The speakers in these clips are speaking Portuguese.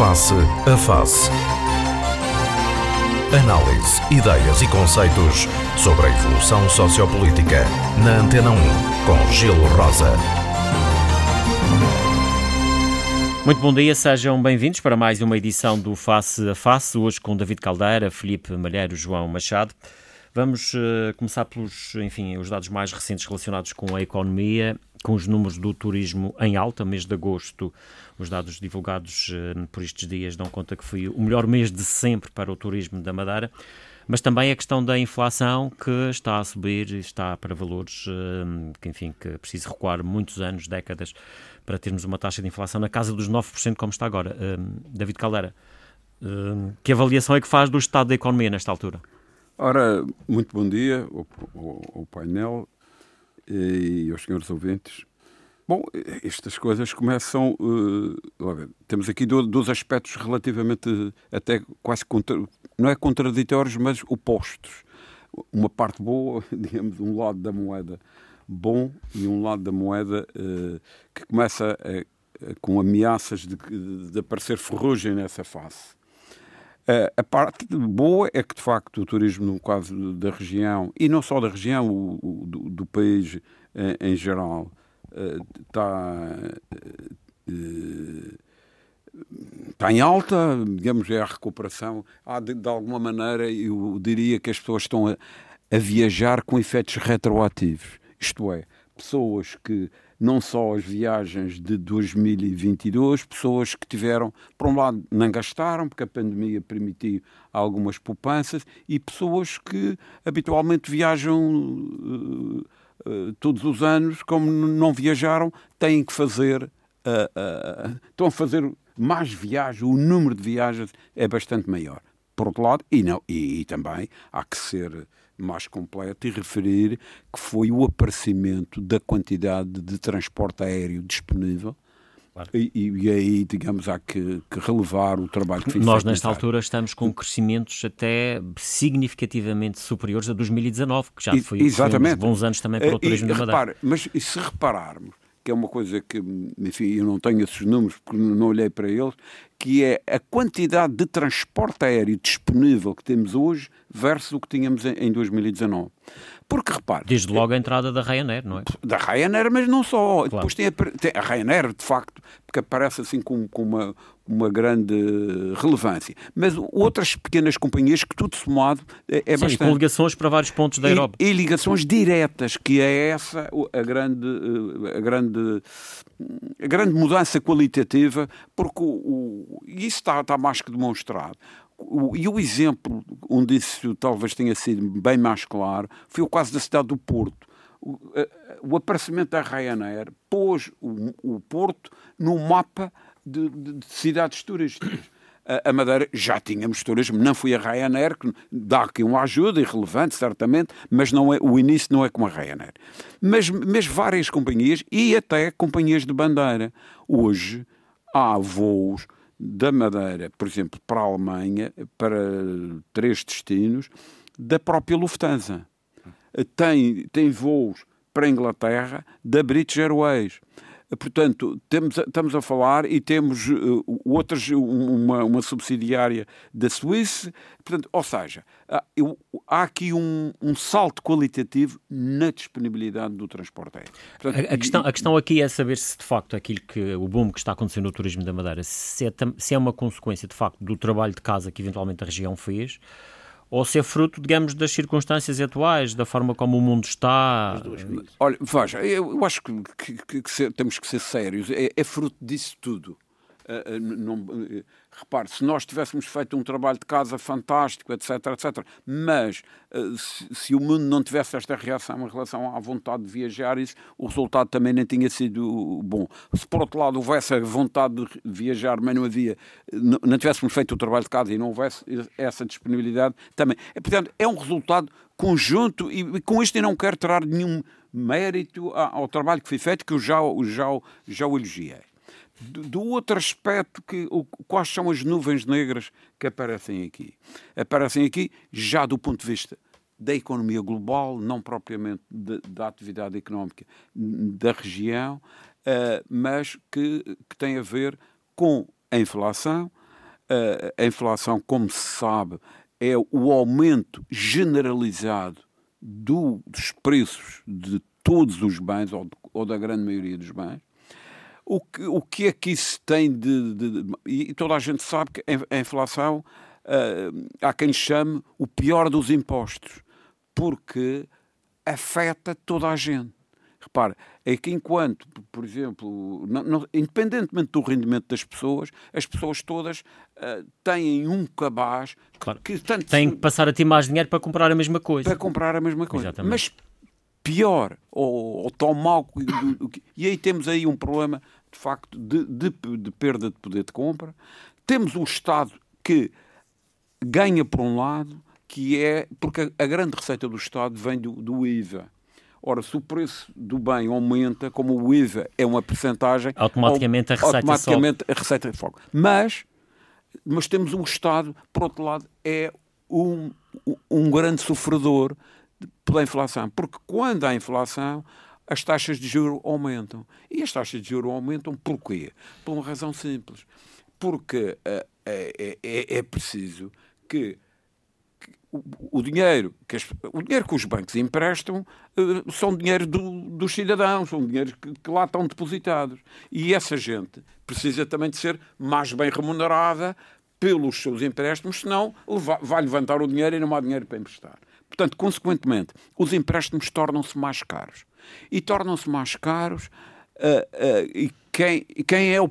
Face a Face. Análise, ideias e conceitos sobre a evolução sociopolítica. Na Antena 1, com Gelo Rosa. Muito bom dia, sejam bem-vindos para mais uma edição do Face a Face, hoje com David Caldeira, Felipe Malheiro, João Machado. Vamos uh, começar pelos, enfim, os dados mais recentes relacionados com a economia, com os números do turismo em alta, mês de agosto. Os dados divulgados uh, por estes dias dão conta que foi o melhor mês de sempre para o turismo da Madeira, mas também a questão da inflação que está a subir, está para valores uh, que, enfim, que precisa recuar muitos anos, décadas, para termos uma taxa de inflação na casa dos 9%, como está agora. David Caldeira, que avaliação é que faz do estado da economia nesta altura? Ora, muito bom dia ao, painel e aos senhores ouvintes. Bom, estas coisas começam. Uh, temos aqui dois aspectos relativamente até quase contra, não é contraditórios, mas opostos. Uma parte boa, digamos, um lado da moeda bom e um lado da moeda uh, que começa a, a, com ameaças de, de aparecer ferrugem nessa face. A parte boa é que, de facto, o turismo, no caso da região, e não só da região, o, do, do, país em geral, está está em alta, digamos, é a recuperação. Há, de, de, alguma maneira, eu diria que as pessoas estão a, a viajar com efeitos retroativos. Isto é, pessoas que não só as viagens de 2022, pessoas que tiveram, por um lado, não gastaram, porque a pandemia permitiu algumas poupanças, e pessoas que habitualmente viajam uh, todos os anos, como não viajaram, têm que fazer, uh, estão a fazer mais viagens, o número de viagens é bastante maior. Por outro lado, e, não, e, e também há que ser mais completo e referir que foi o aparecimento da quantidade de transporte aéreo disponível. Claro. E, e, aí, digamos, há que, que relevar o trabalho que Nós, nesta altura, estamos com crescimentos até significativamente superiores a 2019, que já foi, Exatamente. foi uns bons anos também para o turismo e, da Madeira. Repare, mas se repararmos, que é uma coisa que, enfim, eu não tenho esses números porque não olhei para eles, que é a quantidade de transporte aéreo disponível que temos hoje versus o que tínhamos em 2019. Porque repare. Desde logo a entrada da Ryanair, não é? Da Ryanair, mas não só. Claro. Depois tem a, tem a, Ryanair, de facto, porque aparece assim com, com uma, uma grande relevância. Mas outras pequenas companhias que tudo somado é, é Sim, bastante. com ligações para vários pontos da Europa. E, e, ligações diretas, que é essa a grande, a grande, a grande mudança qualitativa, porque o, o isso está, está mais que demonstrado. E o exemplo onde isso talvez tenha sido bem mais claro foi o caso da cidade do Porto. O, o aparecimento da Ryanair pôs o, o Porto no mapa de, de, de cidades turísticas a Madeira já tínhamos turismo, não foi a Ryanair, que dá aqui uma ajuda irrelevante, certamente, mas não é, o início não é como a Ryanair. Mas, mas várias companhias e até companhias de bandeira. Hoje há voos da Madeira, por exemplo, para a Alemanha, para três destinos, da própria Lufthansa. Tem, tem voos para a Inglaterra da British Airways. Portanto, temos, estamos a falar e temos uh, outras, uma, uma subsidiária da Suíça. Portanto, ou seja, há, eu, há aqui um, um, salto qualitativo na disponibilidade do transporte aéreo. Portanto, a, a, questão, a questão aqui é saber se, de facto, aquilo que o boom que está acontecendo no turismo da Madeira, se é, se é uma consequência, de facto, do trabalho de casa que eventualmente a região fez ou se é fruto, digamos, das circunstâncias atuais, da forma como o mundo está. Olha, veja, eu acho que, que, que ser, temos que ser sérios. É, é fruto disso tudo. Uh, uh, não, uh, repare, se nós tivéssemos feito um trabalho de casa fantástico, etc, etc, mas se, se, o mundo não tivesse esta reação em relação à vontade de viajar, isso, o resultado também nem tinha sido bom. Se por outro lado houvesse a vontade de viajar, mas não havia, não, não tivéssemos feito o trabalho de casa e não houvesse essa disponibilidade, também. É, portanto, é um resultado conjunto e, e com isto eu não quero tirar nenhum mérito ao, ao trabalho que foi feito, que eu já, já, já o elogiei do outro aspecto, que, o, quais são as nuvens negras que aparecem aqui? Aparecem aqui já do ponto de vista da economia global, não propriamente de, da atividade económica da região, uh, mas que, que tem a ver com a inflação, a inflação, como se sabe, é o aumento generalizado do, dos preços de todos os bens, ou, ou, da grande maioria dos bens. O que, o que é que isso tem de, de, de E toda a gente sabe que a inflação uh, há quem chame o pior dos impostos, porque afeta toda a gente. Repare, é que enquanto, por exemplo, não, não, independentemente do rendimento das pessoas, as pessoas todas uh, têm um cabaz claro. que tanto têm que passar a ter mais dinheiro para comprar a mesma coisa. Para comprar a mesma coisa. Exatamente. Mas pior ou, ou tão mau e aí temos aí um problema de facto de, de, de perda de poder de compra. Temos o Estado que ganha por um lado, que é porque a grande receita do Estado vem do, do IVA Ora, se o preço do bem aumenta, como o IVA é uma percentagem, automaticamente a receita automaticamente sobe. a receita sobe. Mas, mas temos o Estado, por outro lado, é um, um grande sofredor pela inflação. Porque quando há inflação, as taxas de juro aumentam. E as taxas de juro aumentam porquê? Por uma razão simples. Porque é, é, é preciso que o, dinheiro que as, o dinheiro que os bancos emprestam uh, são dinheiro do, dos cidadãos, são dinheiros que, que, lá estão depositados. E essa gente precisa também de ser mais bem remunerada pelos seus empréstimos, senão vai levantar o dinheiro e não há dinheiro para emprestar. Portanto, consequentemente, os empréstimos tornam-se mais caros. E tornam-se mais caros uh, uh, e quem, quem, é o,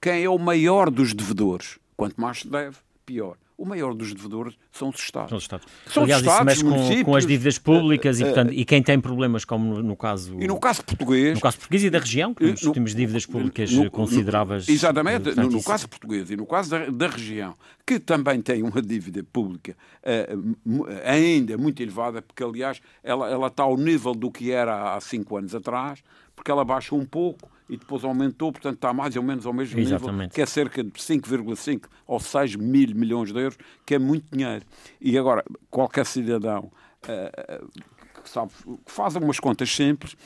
quem é o maior dos devedores? Quanto mais se deve, pior o maior dos devedores são os Estados. São os Estados. São Aliás, os Estados, isso mexe com, com, as dívidas públicas uh, uh, e, portanto, e quem tem problemas, como no, no, caso... E no caso português... No caso português e da região, que nós temos dívidas públicas no, consideráveis. Exatamente, no, no, caso português e no caso da, da, região, que também tem uma dívida pública uh, ainda muito elevada, porque, aliás, ela, ela está ao nível do que era há cinco anos atrás, porque ela baixa um pouco e depois aumentou, portanto está mais ou menos ao mesmo Exatamente. nível, que é cerca de 5,5 ou 6 mil milhões de euros, que é muito dinheiro. E agora, qualquer cidadão uh, que, sabe, que faz umas contas simples,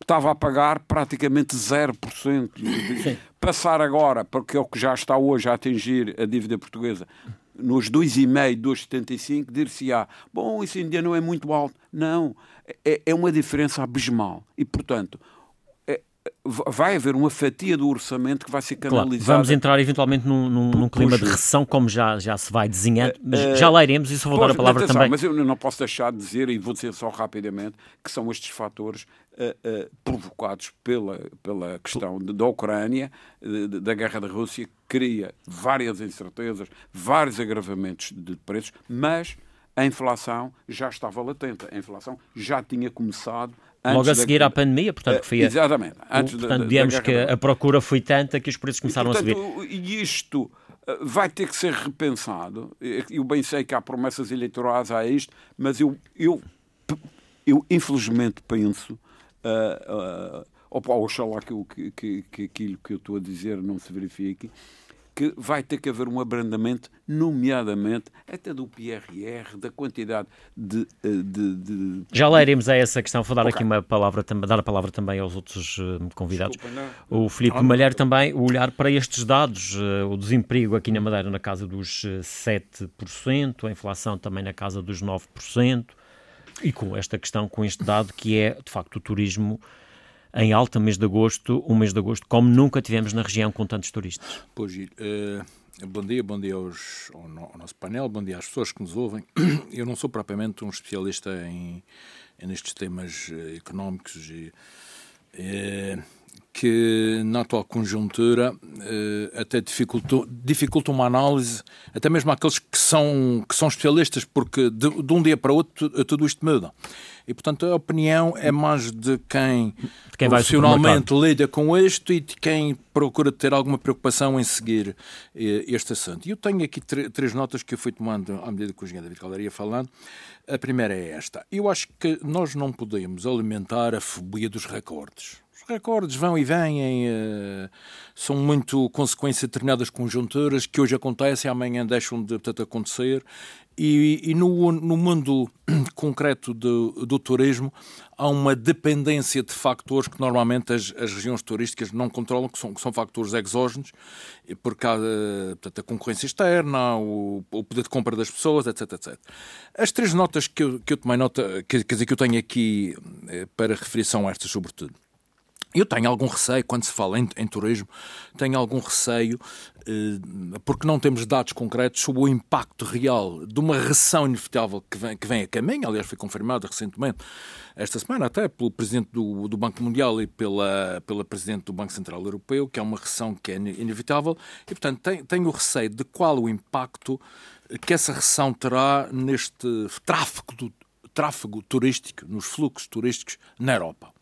estava a pagar praticamente 0%. Sim. Passar agora, porque é o que já está hoje a atingir a dívida portuguesa, nos 2,5, 2,75, dir-se-á, bom, isso ainda não é muito alto. Não, é, é uma diferença abismal. E, portanto, vai haver uma fatia do orçamento que vai ser canalizada. Claro, vamos entrar eventualmente num, num, num clima de recessão, como já, já se vai desenhando, mas uh, já lá iremos só vou dar a palavra atenção, também. Mas eu não posso deixar de dizer, e vou dizer só rapidamente, que são estes fatores uh, uh, provocados pela, pela questão de, da Ucrânia, de, da guerra da Rússia, que cria várias incertezas, vários agravamentos de preços, mas a inflação já estava latente, a inflação já tinha começado Logo a seguir da... à pandemia, portanto, que foi Exatamente. Antes portanto, da, digamos da que a procura foi tanta que os preços começaram e, portanto, a subir. E isto eh, vai ter que ser repensado. Eu bem sei que há promessas eleitorais a isto, mas eu, eu, eu infelizmente penso. Uh, uh, opa, oxalá que, que, que, que aquilo que eu estou a dizer não se verifique que vai ter que haver um abrandamento, nomeadamente até do PRR, da quantidade de. Eh, de, de... Já lá iremos a essa questão. Vou dar okay. aqui uma palavra, dar a palavra também aos outros uh, convidados. Desculpa, o Filipe ah, Malheiro também, olhar para estes dados, uh, o desemprego aqui na Madeira na casa dos 7%, a inflação também na casa dos 9%, e com esta questão, com este dado que é, de facto, o turismo em alta, mês de agosto, um mês de agosto, como nunca tivemos na região com tantos turistas. Pois, uh, bom dia, bom dia aos, ao, ao, nosso painel, bom dia às pessoas que nos ouvem. Eu não sou propriamente um especialista em, nestes temas uh, económicos e. Uh, que na atual conjuntura até dificultou, dificulta uma análise, até mesmo aqueles que são, que são especialistas, porque de, de um dia para outro tudo isto muda. E, portanto, a opinião é mais de quem, de quem profissionalmente lida com isto e de quem procura ter alguma preocupação em seguir eh, este assunto. E eu tenho aqui três notas que eu fui tomando à medida que o engenheiro David Caldeira ia falando. A primeira é esta. Eu acho que nós não podemos alimentar a fobia dos recordes. Recordes vão e vêm, uh, são muito consequência de determinadas conjunturas que hoje acontecem, amanhã deixam de portanto, acontecer E, e no, no mundo concreto do, do turismo, há uma dependência de factores que normalmente as, as regiões turísticas não controlam, que são, que são factores exógenos, porque há portanto, a concorrência externa, o, o, poder de compra das pessoas, etc, etc. As três notas que eu, que eu tomei nota, quer dizer, que eu tenho aqui eh, para referir são estas, sobretudo. Eu tenho algum receio, quando se fala em, em turismo, tenho algum receio, eh, porque não temos dados concretos sobre o impacto real de uma recessão inevitável que vem, que vem a caminho. Aliás, foi confirmada recentemente, esta semana, até pelo Presidente do, do Banco Mundial e pela, pela Presidente do Banco Central Europeu, que é uma recessão que é inevitável. E, portanto, tenho, tenho o receio de qual o impacto que essa recessão terá neste tráfego, do, tráfego turístico, nos fluxos turísticos na Europa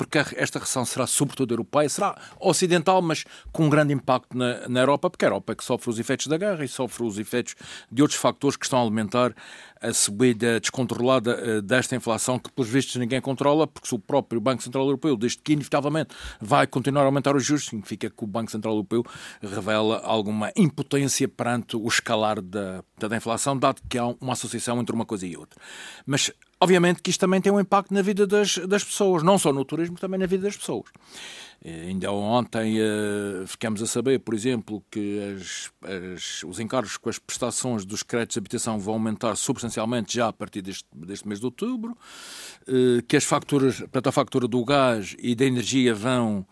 porque esta recessão será sobretudo europeia, será ocidental, mas com um grande impacto na, na Europa, porque a Europa é que sofre os efeitos da guerra e sofre os efeitos de outros fatores que estão a alimentar a subida descontrolada eh, desta inflação, que pelos vistos ninguém controla, porque se o próprio Banco Central Europeu, desde que inevitavelmente vai continuar a aumentar os juros, significa que o Banco Central Europeu revela alguma impotência perante o escalar da, da inflação, dado que há uma associação entre uma coisa e outra. Mas Obviamente que isto também tem um impacto na vida das, das pessoas, não só no turismo, também na vida das pessoas. Eh, ainda ontem uh, ficamos a saber, por exemplo, que as, as, os encargos com as prestações dos créditos de habitação vão aumentar substancialmente já a partir deste, deste mês de outubro, uh, que as facturas, portanto, a fatura do gás e da energia vão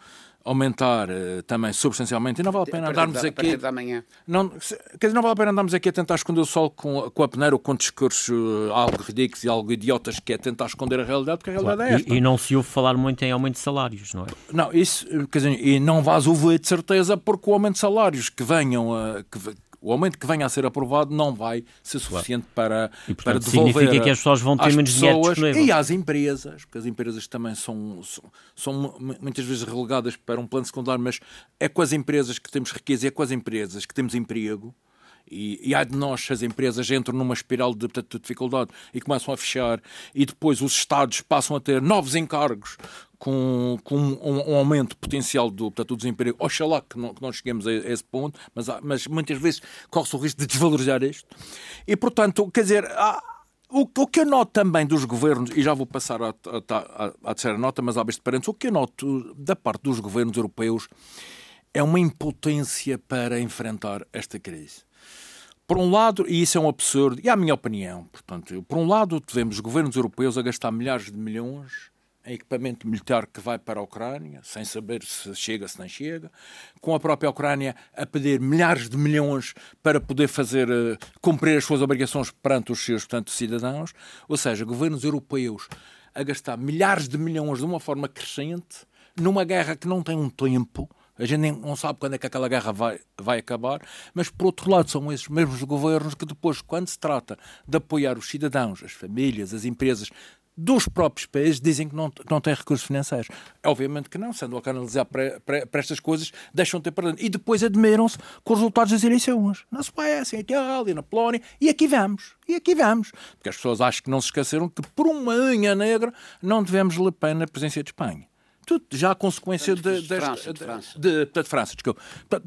aumentar uh, também substancialmente e não vale a pena andarmos da, aqui. Da manhã. Não, quer dizer, não vale a pena andarmos aqui a tentar esconder o sol com, com a peneira ou com discursos uh, algo ridículos e algo idiotas que é tentar esconder a realidade, porque a realidade claro. é esta. E, e, não se ouve falar muito em aumento de salários, não é? Não, isso, quer dizer, e não vais ouvir de certeza porque o aumento de salários que venham a. Que, o aumento que venha a ser aprovado não vai ser suficiente claro. para, e, portanto, para devolver significa que as pessoas vão ter menos dinheiro disponível. E às empresas, porque as empresas também são, são, são, muitas vezes relegadas para um plano secundário, mas é com as empresas que temos riqueza, é com as empresas que temos emprego. E, e há de nós, as empresas entram numa espiral de, de, dificuldade e começam a fechar, e depois os Estados passam a ter novos encargos com, com um, um, aumento potencial do, portanto, do desemprego. Oxalá que não, que cheguemos a, a, esse ponto, mas, mas muitas vezes corre-se o risco de desvalorizar isto. E, portanto, quer dizer, há, o, o, que eu noto também dos governos, e já vou passar à, à, à terceira nota, mas há este parênteses, o que eu noto da parte dos governos europeus é uma impotência para enfrentar esta crise. Por um lado, e isso é um absurdo, e é a minha opinião, portanto, por um lado, vemos governos europeus a gastar milhares de milhões equipamento militar que vai para a Ucrânia, sem saber se chega, se não chega, com a própria Ucrânia a pedir milhares de milhões para poder fazer uh, cumprir as suas obrigações perante os seus portanto, cidadãos, ou seja, governos europeus a gastar milhares de milhões de uma forma crescente numa guerra que não tem um tempo. A gente não sabe quando é que aquela guerra vai, vai acabar, mas por outro lado são esses mesmos governos que depois, quando se trata de apoiar os cidadãos, as famílias, as empresas dos próprios países dizem que não, que não têm recursos financeiros. Obviamente que não, sendo a canalizar para, para, para estas coisas, deixam de ter para E depois admiram-se com os resultados das eleições. Na Suécia, em Itália, na Polónia, e aqui vamos, e aqui vamos. Porque as pessoas acham que não se esqueceram que por uma unha negra não devemos Le Pen na presença de Espanha tudo já consequência de, de, França, de, França. De, de, França, desculpa.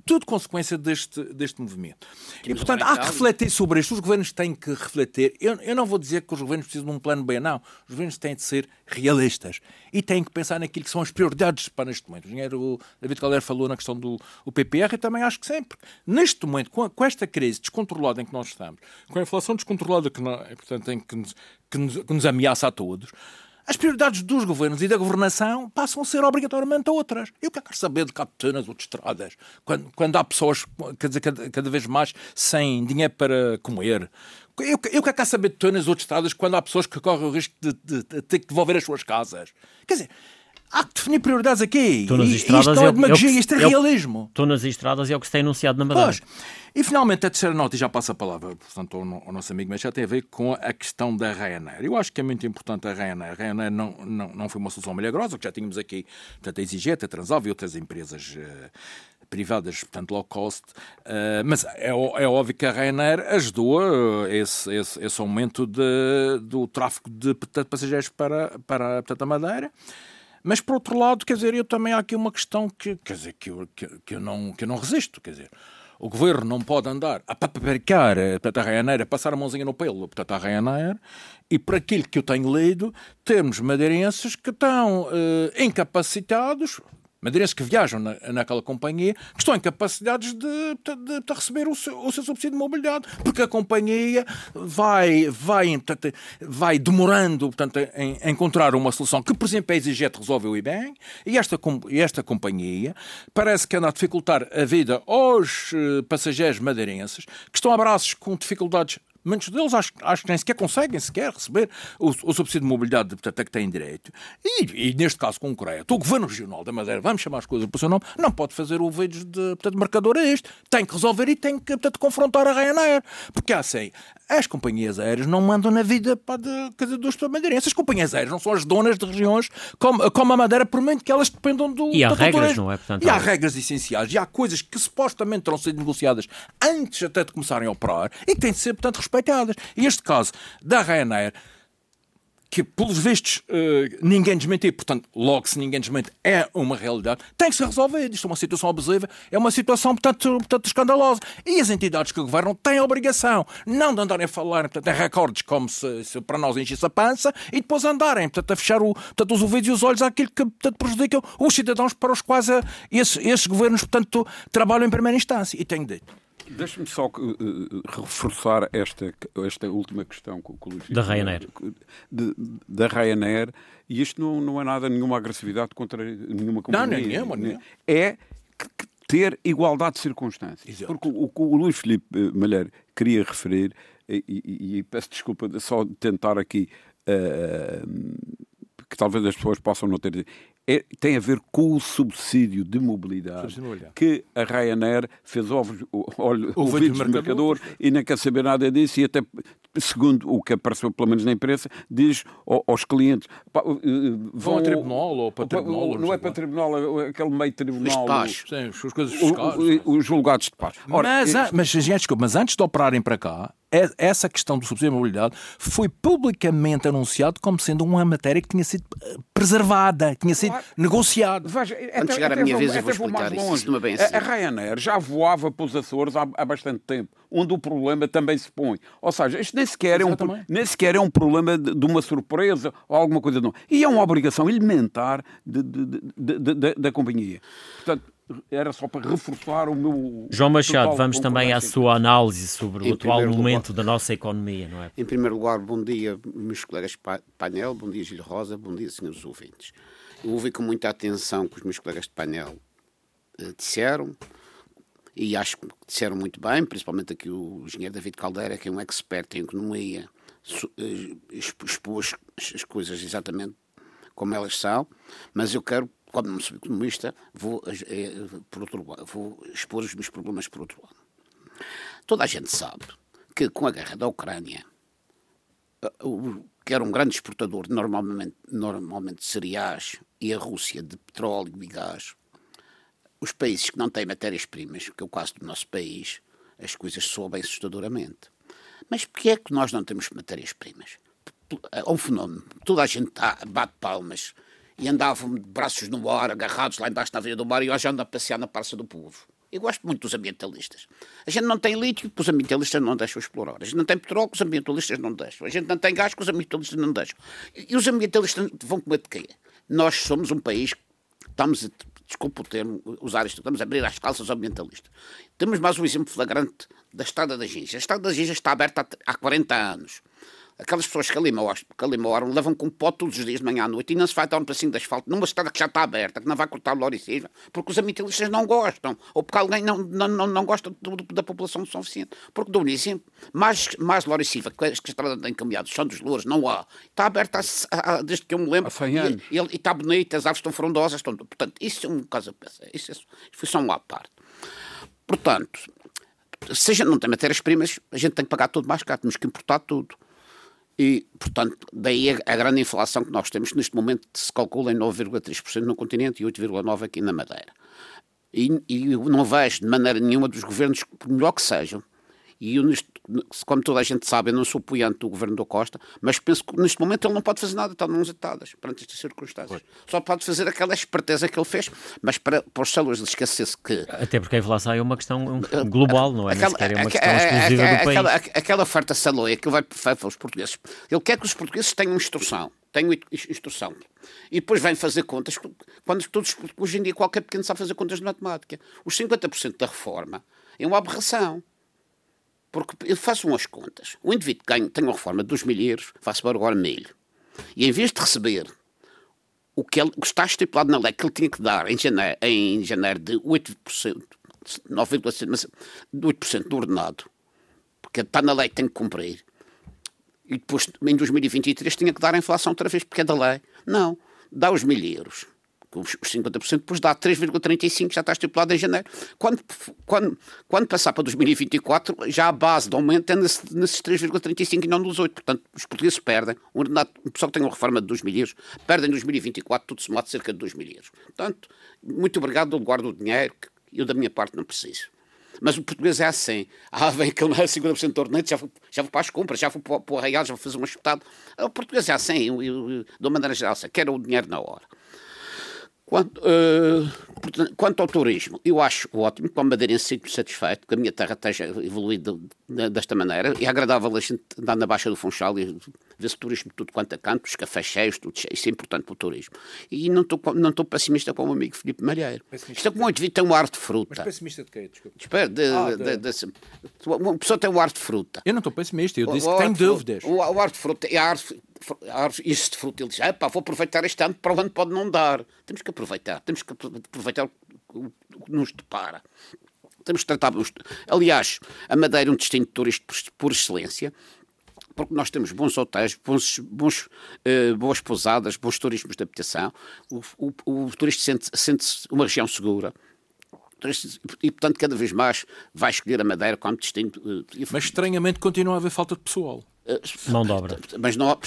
Tudo consequência deste, deste movimento. e, portanto, há que refletir sobre isto. Os governos têm que refletir. Eu, eu não vou dizer que os governos precisam de um plano B, não. Os governos têm de ser realistas e têm que pensar naquilo que são as prioridades para neste momento. O engenheiro David Caldeira falou na questão do o PPR e também acho que sempre. Neste momento, com, a, com, esta crise descontrolada em que nós estamos, com a inflação descontrolada que, não, portanto, tem que, nos, que, nos, que nos ameaça a todos, as prioridades dos governos e da governação passam a ser obrigatoriamente outras. Eu quero saber de capitanas ou de estradas, quando, quando há pessoas dizer, cada, cada vez mais sem dinheiro para comer. Eu, eu quero saber de túneis ou de estradas quando há pessoas que correm o risco de, de, de ter que devolver as suas casas. Quer dizer, há que definir prioridades aqui. Estou nas estradas isto é, é demagogia, é isto é, é realismo. Estou nas estradas e é o que se tem anunciado na Madeira. Pois. E finalmente a terceira nota, e já passa a palavra portanto, ao, ao nosso amigo, mas já tem a ver com a questão da Ryanair. Eu acho que é muito importante a Ryanair. A Ryanair não, não, não foi uma solução milagrosa, que já tínhamos aqui portanto, a EasyJet, a Transavia e outras empresas uh, privadas, portanto low cost, uh, mas é, é, óbvio que a Ryanair ajudou uh, esse, esse, esse, aumento de, do tráfego de portanto, passageiros para, para portanto, a Madeira. Mas, por outro lado, quer dizer, eu também há aqui uma questão que, quer dizer, que eu, que, que eu, não, que eu não resisto, quer dizer, o governo não pode andar a paparicar portanto, a Ryanair, a passar a mãozinha no pelo portanto, a Ryanair, e por aquilo que eu tenho lido, temos madeirenses que estão uh, incapacitados, madeirenses que viajam na, naquela companhia, que estão incapacitados de, de, de receber o seu, o seu, subsídio de mobilidade, porque a companhia vai, vai, vai demorando portanto, em, encontrar uma solução que, por exemplo, a EasyJet resolveu e bem, e esta, esta companhia parece que anda a dificultar a vida aos uh, passageiros madeirenses, que estão a braços com dificuldades Muitos deles acho, acho que nem sequer conseguem sequer receber o, o subsídio de mobilidade portanto, a que têm direito. E, e, neste caso concreto, o Governo Regional da Madeira, vamos chamar as coisas pelo seu nome, não pode fazer o vídeo de portanto, marcador a isto. Tem que resolver e tem que portanto, confrontar a Ryanair. Porque assim, as companhias aéreas não mandam na vida para de, dizer, dos madeirenses. As companhias aéreas não são as donas de regiões como, como a Madeira, por muito que elas dependam do. E há regras, não é? Portanto, e há regras essenciais. E há coisas que supostamente terão sido negociadas antes até de começarem a operar e que têm de ser, portanto, respeitadas. Este caso da Ryanair que, pelos vistos, uh, ninguém desmentiu, portanto, logo se ninguém desmente, é uma realidade, tem que ser resolvido. Isto é uma situação abusiva, é uma situação, portanto, portanto escandalosa. E as entidades que governam têm a obrigação não de andarem a falar portanto, em recordes como se, se para nós enchesse a pança e depois andarem portanto, a fechar o, portanto, os ouvidos e os olhos àquilo que portanto, prejudica os cidadãos para os quais uh, esses, esses governos portanto, trabalham em primeira instância. E tenho dito. Deixe-me só uh, reforçar esta, esta última questão com, com o Luís. Da Ryanair. De, da Ryanair. E isto não, não é nada, nenhuma agressividade contra nenhuma companhia. Não, nenhuma, nenhuma. É ter igualdade de circunstâncias. Exato. Porque o, o, o Luís Filipe Malher queria referir, e, e, e, peço desculpa de só tentar aqui, uh, que talvez as pessoas possam não ter é, tem a ver com o subsídio de mobilidade que a Ryanair fez ovos, olho, ouvidos de mercador e não quer saber nada disso e até segundo o que apareceu pelo menos na imprensa diz aos clientes pá, eh, vão ao tribunal ou para tribunal não é para tribunal é aquele meio tribunal os, sim, as coisas fiscais, os julgados de paz Ora, mas, este... mas, desculpa, mas antes de operarem para cá é, essa questão do subsídio de mobilidade foi publicamente anunciado como sendo uma matéria que tinha sido eh, preservada, tinha sido claro. negociada. Veja, Antes de chegar a minha vez, eu vou explicar isso. bem assim. a, a Ryanair já voava para os Açores há, há, bastante tempo, onde o problema também se põe. Ou seja, isto nem sequer, é um, nem sequer é um problema de, de, uma surpresa ou alguma coisa não. E é uma obrigação elementar de, de, da companhia. Portanto, era só para reforçar o meu. João Machado, vamos também à sua análise sobre o atual momento lugar, da nossa economia, não é? Em primeiro lugar, bom dia, meus colegas de painel, bom dia, Gil Rosa, bom dia, senhores ouvintes. Eu ouvi com muita atenção que os meus colegas de painel eh, disseram, e acho que disseram muito bem, principalmente aqui o engenheiro David Caldeira, que é um expert em economia, eh, expôs as coisas exatamente como elas são, mas eu quero como não sou economista, vou, é, por outro lado, vou expor os meus problemas por outro lado. Toda a gente sabe que com a guerra da Ucrânia, que era um grande exportador normalmente, normalmente de cereais, e a Rússia de petróleo e gás, os países que não têm matérias-primas, que é o caso do nosso país, as coisas sobem assustadoramente. Mas porquê é que nós não temos matérias-primas? É um fenómeno. Toda a gente tá, bate palmas e andavam de braços no ar, agarrados lá embaixo na Avenida do Mar, e hoje ando a passear na Praça do Povo. Eu gosto muito dos ambientalistas. A gente não tem lítio, os ambientalistas não deixam explorar. A gente não tem petróleo, os ambientalistas não deixam. A gente não tem gás, os ambientalistas não deixam. E os ambientalistas vão comer de quê? Nós somos um país que estamos, a, desculpa o termo, usar isto, estamos a abrir as calças ambientalistas. Temos mais um exemplo flagrante da Estrada da Ginja. A Estrada da Ginja está aberta há 40 anos. Aquelas pessoas que ali moram, levam com pó todos os dias, de manhã à noite, e não se vai dar um pedacinho de asfalto numa estrada que já está aberta, que não vai cortar o porque os ambientalistas não gostam, ou porque alguém não, não, não, não gosta do, da população o suficiente. Porque, dou um exemplo, mais, mais Loricilva, que, que a estrada tem caminhado, são dos Louros, não há. Está aberta há, há, desde que eu me lembro. Há 100 anos. E, e, e, está bonita, as árvores estão frondosas, estão, portanto, isso é um caso a pensar. Isso, é, isso foi só uma parte. Portanto, se a gente não tem matérias-primas, a gente tem que pagar tudo mais caro, temos que importar tudo. E, portanto, daí a, grande inflação que nós temos, neste momento se calcula em 9,3% no continente e 8,9% aqui na Madeira. E, e não vejo de maneira nenhuma dos governos, por melhor que sejam, E eu, neste, como toda a gente sabe, eu não sou apoiante do governo do Costa, mas penso que neste momento ele não pode fazer nada, está mãos atadas perante estas circunstâncias. Só pode fazer aquela esperteza que ele fez, mas para, para os salários esquecer-se que. Até porque a inflação é uma questão global, não é? Aquela, é uma questão exclusiva do país. Aquela, aquela oferta saloia que ele vai para os portugueses. Ele quer que os portugueses tenham instrução tenho instrução. E depois vem fazer contas, quando todos, hoje em dia qualquer pequeno sabe fazer contas de matemática. Os 50% da reforma é uma aberração. Porque eu faço umas contas. O indivíduo ganha, tem uma reforma de 2 mil euros, faço agora milho. E em vez de receber o que, ele, o que está estipulado na lei que ele tinha que dar em janeiro, em janeiro de 8%, 9,7%, mas de 8% do ordenado, porque está na lei que tem que cumprir, e depois em 2023 tinha que dar a inflação outra vez, porque é da lei. Não, dá os mil euros os 50% depois dá 3,35%, já está estipulado em janeiro. Quando, quando, quando passar para 2024, já a base de aumento é nesse, nesses 3,35% e não nos 8%. Portanto, os portugueses perdem. O, o pessoal que tem uma reforma de 2 mil euros, perdem em 2024 tudo somado cerca de 2 mil euros. Portanto, muito obrigado, eu guardo o dinheiro, eu da minha parte não preciso. Mas o português é assim. Ah, vem aquele 50% de ordenante, já vou, já vou para as compras, já vou para, o Arraial, já vou fazer um espetado. O português é assim, eu, eu, de uma maneira geral, quero o dinheiro na hora. Quanto, uh, quanto, ao turismo, eu acho ótimo, como madeirense sinto satisfeito que a minha terra esteja evoluída desta maneira. É agradável a gente andar na Baixa do Funchal e ver-se turismo tudo quanto a canto, os cafés cheios, tudo cheio. Isso é importante para o turismo. E não estou não pessimista como o amigo Filipe Malheiro. Pessimista Isto é como um indivíduo tem um ar de fruta. Mas pessimista de quê? Desculpa. Espera, de, ah, de... De, de, uma pessoa tem um ar de fruta. Eu não estou pessimista, eu disse o, que tenho dúvidas. O, o ar de fruta é ar isso de fruto, ele diz, ah, pá, vou aproveitar este ano, para o ano pode não dar. Temos que aproveitar, temos que aproveitar que nos depara. Temos que tratar. Aliás, a Madeira é um destino turístico por excelência, porque nós temos bons hotéis, bons, bons, uh, boas pousadas, bons turismos de habitação. O, o, o turista sente-se sente uma região segura. E, portanto, cada vez mais vai escolher a Madeira como destino. Uh, Mas, estranhamente, continua a haver falta de pessoal. Mão de obra. Mas não,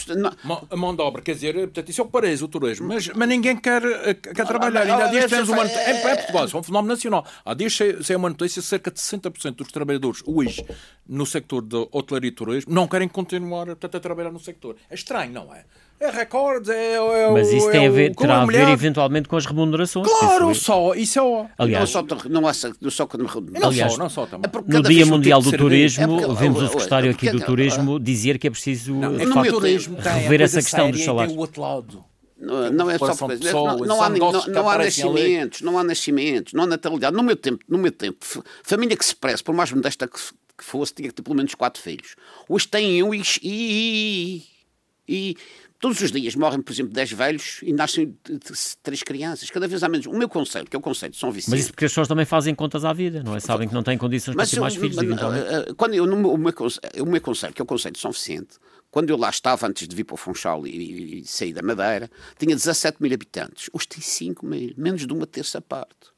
não... A mão de obra, quer dizer, portanto, isso é o paraíso, o turismo. Mas, mas ninguém quer, eh, quer trabalhar. Ainda há dias temos uma. É, é Portugal, isso é um fenómeno nacional. Há dias sem uma notícia, cerca de 60% dos trabalhadores hoje no sector de hotelaria e turismo não querem continuar portanto, a trabalhar no sector. É estranho, não é? É recordes, é, é Mas isso é tem a ver, terá a ver eventualmente com as remunerações. Claro, só, isso é Aliás, não só, não há, não só quando não aliás, só, não só também. É no Dia Mundial do Turismo, é porque, vemos o secretário aqui do Turismo dizer que é preciso não, de facto, turismo rever essa questão dos salários. Não, não é só porque, não, não, há, não, não há nascimentos, não há nascimentos, não há natalidade. No meu tempo, no meu tempo, família que se presse, por mais modesta que, que fosse, tinha que ter pelo menos quatro filhos. Hoje tem um e, e, e Todos os dias morrem, por exemplo, 10 velhos e nascem três crianças. Cada vez há menos. O meu conselho, que é o conselho de São Vicente. Mas isso porque as pessoas também fazem contas à vida, não é? Sabem que não têm condições para ter mais filhos, mas. Eh, eh, quando eu, o, meu, o meu conselho, que é o conselho de São Vicente, quando eu lá estava, antes de vir para o Funchal e, e sair da Madeira, tinha 17 mil habitantes. Hoje tem 5 mil, menos de uma terça parte.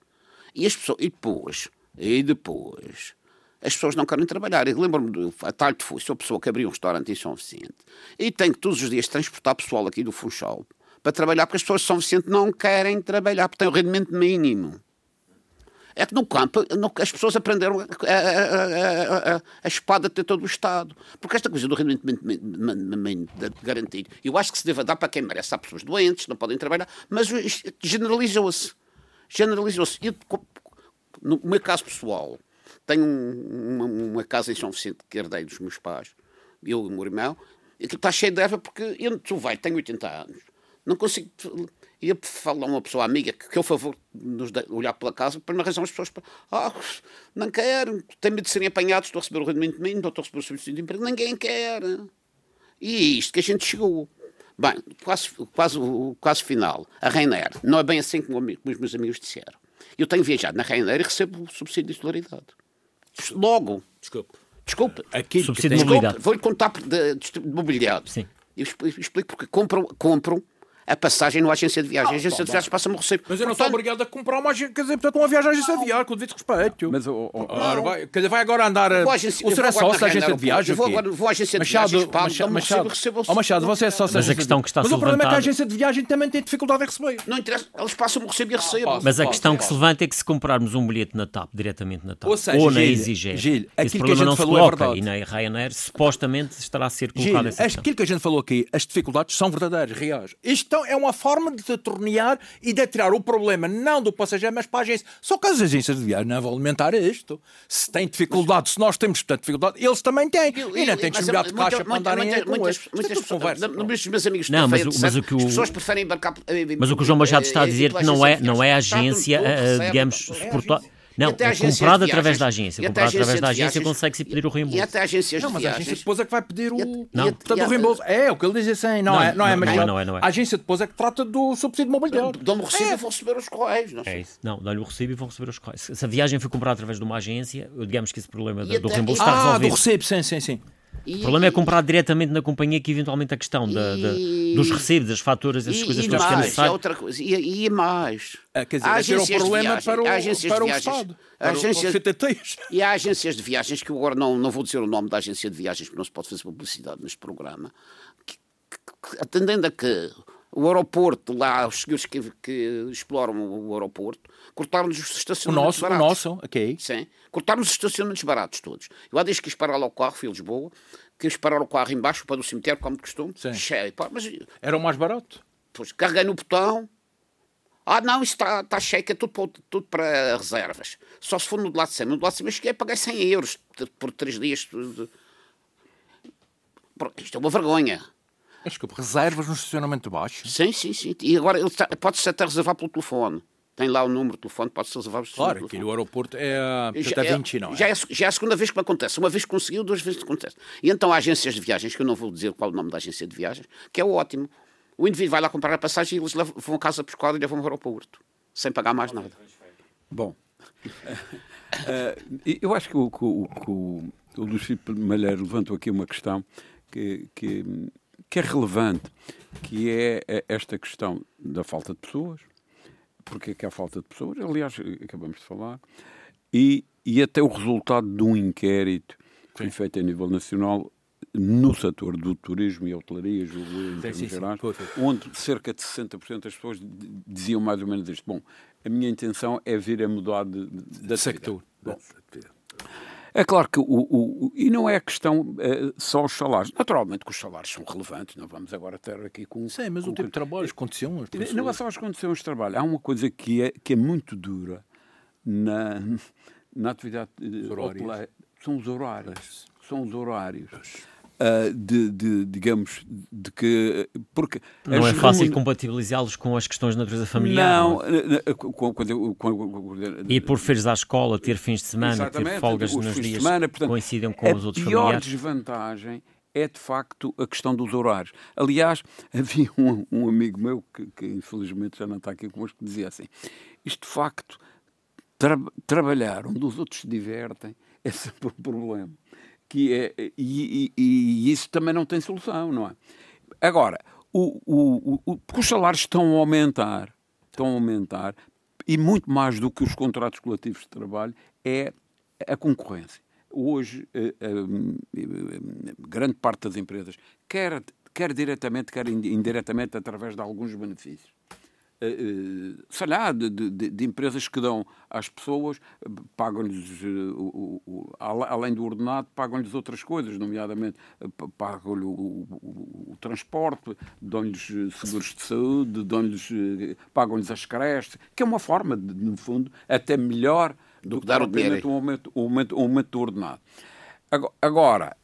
E, as pessoas, e depois, e depois, as pessoas não querem trabalhar. Eu lembro-me do Atalho de Fui, sou pessoa que abriu um restaurante em São Vicente e tenho que todos os dias transportar pessoal aqui do Funchal para trabalhar, porque as pessoas de São Vicente não querem trabalhar, porque têm o rendimento mínimo. É que no campo no, as pessoas aprenderam a, a, a, a espada de todo o Estado. Porque esta coisa do rendimento garantido, eu acho que se deve dar para quem merece. Há pessoas doentes, não podem trabalhar, mas generalizou-se. Generalizou-se. No meu caso pessoal, tenho uma, uma, casa em São Vicente que herdei dos meus pais, eu e o meu irmão, e que está cheio de erva porque eu sou velho, tenho 80 anos. Não consigo. Ia falar a uma pessoa amiga que, que eu favor nos olhar pela casa, por uma razão as pessoas. Ah, não quero, tenho medo de serem apanhados, estou a receber o rendimento mínimo, estou a receber o serviço de emprego, ninguém quer. E é isto que a gente chegou. Bem, quase, quase, quase final. A Rainer, não é bem assim como, como os meus amigos disseram. Eu tenho viajado na Rainer e recebo subsídio de escolaridade. Logo. Desculpe. Desculpe. Aqui, Subsídio de mobilidade. Vou-lhe contar de, de, de mobiliário. Sim. Eu explico, porque compram, compram a passagem no agência de viagem. a agência de viagens passa-me o recibo. Mas eu não sou obrigado a comprar uma agência, quer dizer, portanto, uma viagem à agência de viagem, com o devido respeito. Mas, oh, oh, vai, quer dizer, vai agora andar. a- agência- o senhor é sócio da agência de? Eu vou o quê? agora- vou à agência de Machado, viagens, pago, Machado, o Machado. recebo o Machado, você é sócio Mas a agência questão de- que está Mas o problema é que a agência de viagem também tem dificuldade em receber. Não interessa, eles passam-me o recibo e recebo. passa. Mas a questão que se levanta é que se comprarmos um bilhete na TAP, diretamente na TAP, Ou na Gil, EasyJet, Gil, aquilo que a gente não se falou é verdade. e na Ryanair supostamente estará a ser Gil, essa questão. aquilo que a gente falou aqui, as dificuldades são verdadeiras, reais. Isto é uma forma de atornear e de atirar o problema não do passageiro, mas para a agência. Só que as agências de viagem não vão alimentar isto. Se têm dificuldade, se nós temos tanta dificuldade, eles também têm. E, não têm disponibilidade de muita- caixa para muita- andarem muita- com muitas, eles. muitas é tudo pessoas, conversa. da- dos meus amigos Não, mas mas o que o- as pessoas preferem embarcar. eh, Mas o que o João Machado está a eh, dizer pela que não é, não é a agência, eh, digamos, suportar. E Não, até é comprado viagens- através da agência. e Comprado através da agência consegue-se pedir o E reembolso. até agências Não, mas a agência depois é que vai pedir o, E Não. e portanto, e o reembolso. É, o que ele diz assim, não, Não, é, não é, não, mas não é, não é, não é. a agência depois é que trata do subsídio mobiliário. Dão-me o recibo É. e vou receber os correios. Não É isso. Não, dá-lhe o recibo e vão receber os correios. Se a viagem foi comprada através de uma agência, digamos que esse problema E do reembolso e- está Ah, resolvido. do recibo, sim, sim, sim. O problema é comprar diretamente na companhia que eventualmente a questão da, da- E- dos recibos, das faturas, essas E, coisas e que é mais, é necessário. outra coisa. E, e mais. Ah, quer dizer, esse era o problema para o, há agências para de o viagens- Estado. Para o- agências- CTTs. E há agências de viagens, que eu agora não, não vou dizer o nome da agência de viagens, porque não se pode fazer publicidade neste programa, que, que- que, atendendo a que o aeroporto, lá, os senhores que, que exploram o aeroporto, cortaram-nos os O estacionamentos nosso, o baratos. nosso, ok. Sim. Cortaram-nos os estacionamentos baratos todos. Eu há dias quis parar lá o carro, fui a Lisboa, quis parar o carro embaixo para o cemitério, como de costume, Sim. cheio. Pá, mas Era o mais barato. Pois, carreguei no botão. Ah, não, isto está, está cheio, que é tudo para, tudo para reservas. Só se for no de lá de cima. No de lá de cima eu cheguei a pagar 100 euros por 3 dias. de- Isto é uma vergonha. Acho que reservas no estacionamento de baixo. Sim, sim, sim. E agora ele pode-se até reservar pelo telefone. Tem lá o número de telefone, pode-se reservar pelo Claro, telefone. aqui no aeroporto é Já, até 20, não é? já, é, já é a segunda vez que me acontece. Uma vez conseguiu, duas vezes acontece. E então há agências de viagens, que eu não vou dizer qual é o nome da agência de viagens, que é ótimo. O indivíduo vai lá comprar a passagem e eles levam, vão a casa buscar e levam ao aeroporto, sem pagar mais nada. Bom, eh, eu acho que o, que o, que o, o Luís Malheiro levantou aqui uma questão que, que, que é relevante, que é eh, esta questão da falta de pessoas, porque é que há falta de pessoas, aliás, acabamos de falar, e, e até o resultado de um inquérito que foi feito a nível nacional no setor do turismo e hotelaria, julgo em termos sim, sim. gerais, Foi, foi. onde cerca de 60% das pessoas diziam mais ou menos isto. Bom, a minha intenção é vir a mudar de, de, de sector. Bom, é claro que o, o- e não é questão eh, só os salários. Naturalmente que os salários são relevantes, não vamos agora ter aqui com... Sim, mas com o tipo de trabalho, as condições. as não é só as condições de trabalho. Há uma coisa que é, que é muito dura na, na atividade eh, horários. hoteleira. São os horários. São os horários. Ah, de, de, digamos, de que... Porque Não é fácil compatibilizá-los com as questões de natureza familiar. Não, quando, quando, E por feres à escola, ter fins de semana, ter folgas os nos dias semana, que portanto, coincidem com os outros A pior familiares. desvantagem é, de facto, a questão dos horários. Aliás, havia um, um amigo meu, que, que infelizmente já não está aqui connosco, que dizia assim, isto, de facto, tra trabalhar onde os outros se divertem é sempre um problema. Que é, e, e- e isso também não tem solução, não é? Agora, o, o, o, porque os salários estão a aumentar, estão a aumentar, e muito mais do que os contratos coletivos de trabalho, é a concorrência. Hoje, eh, eh, grande parte das empresas, quer, quer diretamente, quer indi- indiretamente, através de alguns benefícios, sei lá, de, de- de- empresas que dão às pessoas, eh, pagam-lhes, eh, além do ordenado, pagam-lhes outras coisas, nomeadamente eh, pa- pagam-lhe o, o- o- transporte, dão-lhes eh, seguros de saúde, dão-lhes, eh, pagam-lhes as creches, que é uma forma, de, no fundo, até melhor do que dar o dinheiro. um aumento, um aumento, um aumento do ordenado. Ago- Agora,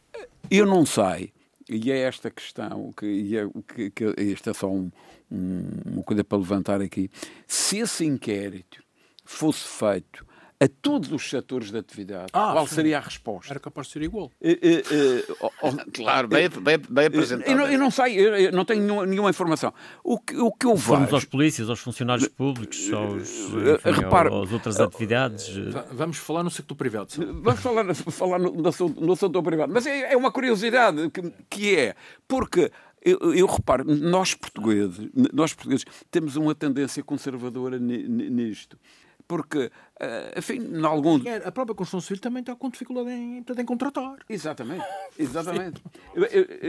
eu não sei, e é esta questão, que, e é, que, que isto é só um- um- uma coisa para levantar aqui, se esse inquérito fosse feito a todos os setores de atividade, Ah, qual sim. seria a resposta? Era capaz de ser igual. Eh, eh, eh, oh, oh, Claro, bem, bem, bem apresentado. eu, não, eu não sei, eu, não tenho nenhuma, nenhuma informação. O que, o que eu vejo... aos polícias, aos funcionários públicos, aos, enfim, repara- às outras atividades. Va- Vamos falar no sector privado. Vamos falar, falar no, no setor privado. Mas é, é uma curiosidade que, que é, porque eu, eu, reparo, nós portugueses, nós portugueses temos uma tendência conservadora nisto porque, uh, enfim, em algum... A própria construção civil também está com dificuldade em, em contratar. Exatamente, exatamente.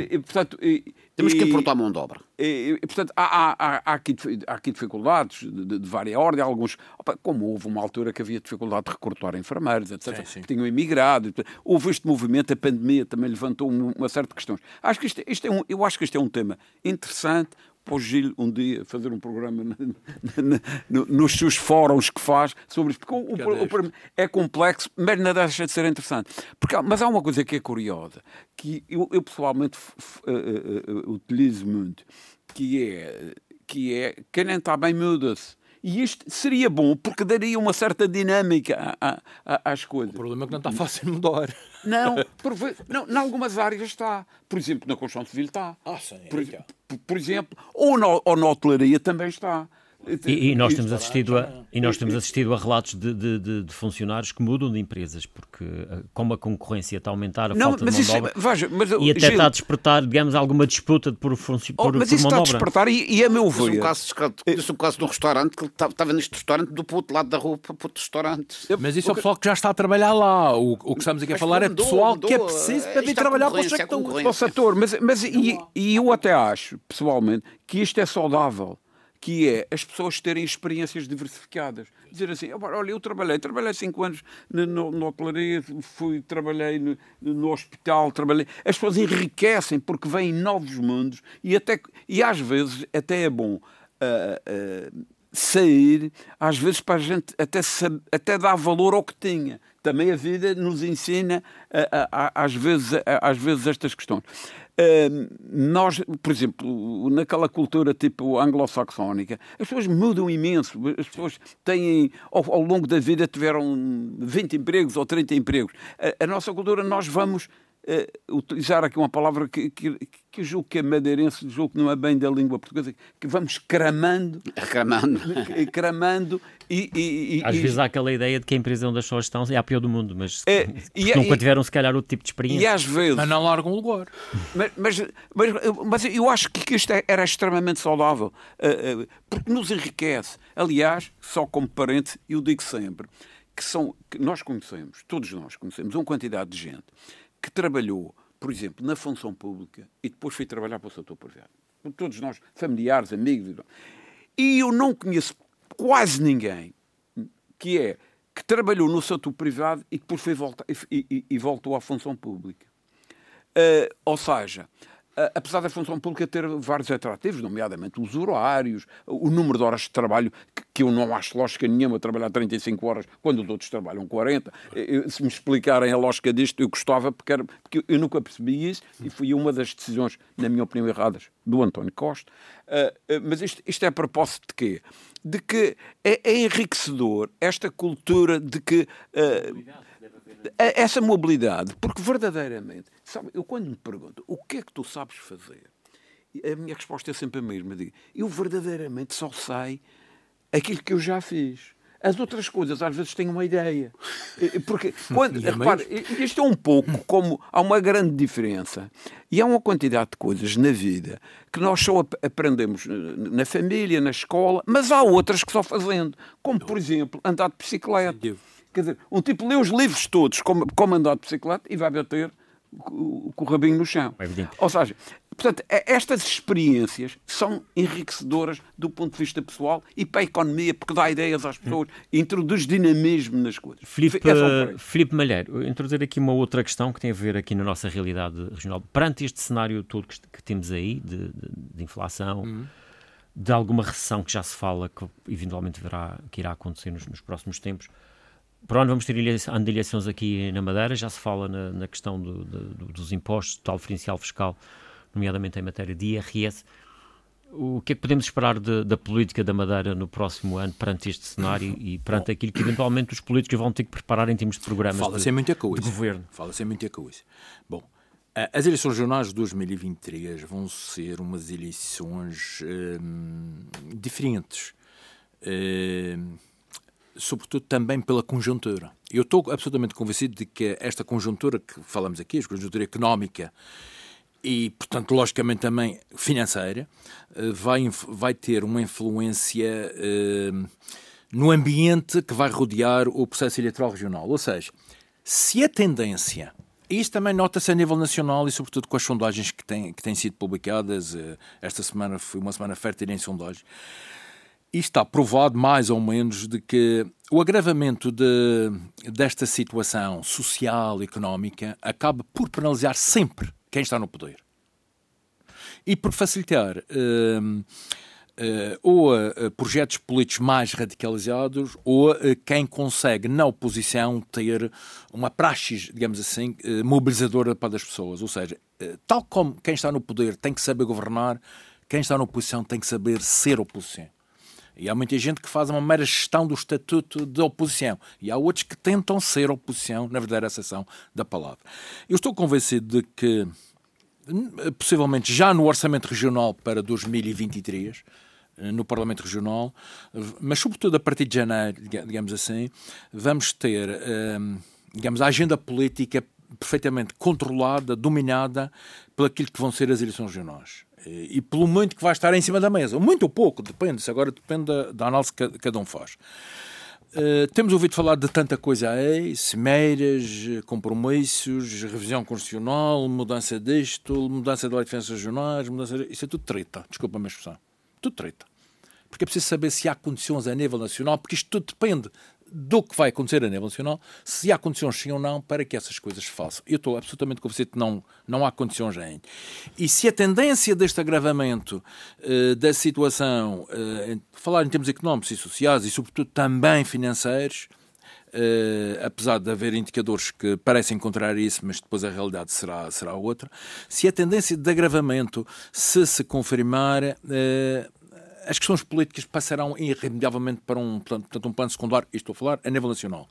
e, portanto, e, Temos que importar mão de obra. E, portanto, há, há, há, aqui, há aqui dificuldades de, de várias ordens, alguns, opa, como houve uma altura que havia dificuldade de recrutar enfermeiros, etc., sim, sim. que tinham emigrado, houve este movimento, a pandemia também levantou uma, uma série de questões. Acho que isto, isto é um, eu acho que este é um tema interessante, para o Gil um dia fazer um programa na, na, na, nos seus fóruns que faz sobre isto. Porque o, o, o, é complexo, mas não deixa de ser interessante. Porque, mas há uma coisa que é curiosa, que eu, eu pessoalmente uh, uh, uh, utilizo muito, que é, que é quem nem está bem muda-se. E isto seria bom, porque daria uma certa dinâmica às coisas. O problema é que não está fácil mudar. Não, por, não, em algumas áreas está. Por exemplo, na construção civil está. Ah, sim. Por, por, por exemplo, ou na, ou na hotelaria também está. E, e, nós temos assistido a, e nós temos assistido a relatos de, de, de, de funcionários que mudam de empresas, porque eh, como a concorrência está a aumentar, a não, falta de mão de é- obra, veja, mas, e até Gil, está a despertar, digamos, alguma disputa por, por, oh, mas por isso está a despertar e, e a meu ver... Disse um caso, um caso de um restaurante que estava neste restaurante do outro lado da rua para outro restaurante. Mas isso é o pessoal que já está a trabalhar lá. O, o que estamos aqui a falar é pessoal que é preciso para vir trabalhar para o sector. Para o setor. Mas, mas e, e eu até acho, pessoalmente, que isto é saudável que é as pessoas terem experiências diversificadas. Dizer assim, olha, eu trabalhei, trabalhei cinco anos na, na hotelaria, fui, trabalhei no, no, hospital, trabalhei. As pessoas enriquecem porque vêm novos mundos e, até, e às vezes até é bom uh, uh, sair, às vezes para a gente até, até dar valor ao que tinha. Também a vida nos ensina, uh, às, vezes, às vezes, estas questões nós, por exemplo, naquela cultura tipo anglo-saxónica, as pessoas mudam imenso. As pessoas têm, ao, ao, longo da vida, tiveram 20 empregos ou 30 empregos. A, a nossa cultura, nós vamos uh, utilizar aqui uma palavra que, que, que eu julgo que é madeirense, julgo que não é bem da língua portuguesa, que vamos cramando. Cramando. cramando e, e, e Às e, vezes há aquela ideia de que a empresa onde as pessoas estão é a pior do mundo, mas é, nunca tiveram, se calhar, outro tipo de experiência. E às vezes. Mas não largam lugar. Mas, mas, mas, mas, eu acho que isto é, era extremamente saudável, uh, uh, porque nos enriquece. Aliás, só como parente, eu digo sempre que são que nós conhecemos, todos nós conhecemos, uma quantidade de gente que trabalhou, por exemplo, na função pública e depois foi trabalhar para o setor privado. Todos nós, familiares, amigos. E eu não conheço quase ninguém que é que trabalhou no setor privado e depois foi volta, e, e, e voltou à função pública. Uh, ou seja, apesar da função pública ter vários atrativos, nomeadamente os horários, o número de horas de trabalho, que eu não acho lógica nenhuma trabalhar 35 horas quando os outros trabalham 40. Se me explicarem a lógica disto, eu gostava, porque, era, porque eu nunca percebi isso e foi uma das decisões, na minha opinião, erradas do António Costa. Uh, uh, mas isto, isto é a propósito de quê? De que é, é enriquecedor esta cultura de que. Uh, essa mobilidade, porque verdadeiramente, sabe, eu quando me pergunto o que é que tu sabes fazer, a minha resposta é sempre a mesma: digo, eu verdadeiramente só sei aquilo que eu já fiz. As outras coisas, às vezes, tenho uma ideia. Porque, quando, repare, isto é um pouco como. Há uma grande diferença. E há uma quantidade de coisas na vida que nós só aprendemos na família, na escola, mas há outras que só fazendo. Como, por exemplo, andar de bicicleta. Quer dizer, um tipo lê os livros todos como, como andar de bicicleta e vai bater com o rabinho no chão. É Ou seja, portanto, é, estas experiências são enriquecedoras do ponto de vista pessoal e para a economia, porque dá ideias às pessoas, e introduz dinamismo nas coisas. Filipe, é Filipe Malheiro, introduzir aqui uma outra questão que tem a ver aqui na nossa realidade regional. Perante este cenário todo que, que temos aí, de, de, de inflação, uhum. de alguma recessão que já se fala que eventualmente verá, que irá acontecer nos, nos próximos tempos, para onde vamos ter eleições aqui na Madeira, já se fala na, na questão do, do, dos impostos, do tal diferencial fiscal, nomeadamente em matéria de IRS. O que é que podemos esperar de, da política da Madeira no próximo ano perante este cenário e perante aquilo que eventualmente os políticos vão ter que preparar em termos de programas Fala de, muita coisa. de governo? Fala-se muita coisa. Bom, as eleições regionais de 2023 vão ser umas eleições hum, diferentes. Hum, sobretudo também pela conjuntura. Eu estou absolutamente convencido de que esta conjuntura que falamos aqui, a conjuntura económica e, portanto, logicamente também financeira, vai, vai ter uma influência no ambiente que vai rodear o processo eleitoral regional. Ou seja, se a tendência isto também nota-se a nível nacional e, sobretudo, com as sondagens que têm, que têm sido publicadas. Esta semana foi uma semana fértil em sondagens. E está provado, mais ou menos, de que o agravamento de, desta situação social económica acaba por penalizar sempre quem está no poder. E por facilitar. Uh, Uh, ou a, projetos políticos mais radicalizados ou a, quem consegue, na oposição, ter uma praxis, digamos assim, uh, mobilizadora para as pessoas. Ou seja, uh, tal como quem está no poder tem que saber governar, quem está na oposição tem que saber ser oposição. E há muita gente que faz uma mera gestão do estatuto de oposição. E há outros que tentam ser oposição, na verdadeira acessão da palavra. Eu estou convencido de que possivelmente já no Orçamento Regional para 2023, eh, no Parlamento Regional, mas sobretudo a partir de janeiro, digamos assim, vamos ter, ehm, digamos, a agenda política perfeitamente controlada, dominada por aquilo que vão ser as eleições regionais. E pelo muito que vai estar em cima da mesa. Muito ou pouco, depende. Isso agora depende da, da análise que cada um faz. Uh, temos ouvido falar de tanta coisa aí, semeiras, compromissos, revisão constitucional, mudança disto, mudança da de defesa regionais, mudança de... isso é tudo treta, desculpa a minha expressão. Tudo treta. Porque é preciso saber se há condições a nível nacional, porque isto tudo depende do que vai acontecer a nível nacional, se há condições sim ou não para que essas coisas se façam. Eu estou absolutamente convencido que não, não há condições ainda. E se a tendência deste agravamento uh, da situação, uh, falar em termos económicos e sociais e sobretudo também financeiros, Uh, apesar de haver indicadores que parecem encontrar isso, mas depois a realidade será, será outra, se a tendência de agravamento se se confirmar, uh, as questões políticas passarão irremediavelmente para um, portanto, um plano secundário, isto estou a falar, a nível nacional.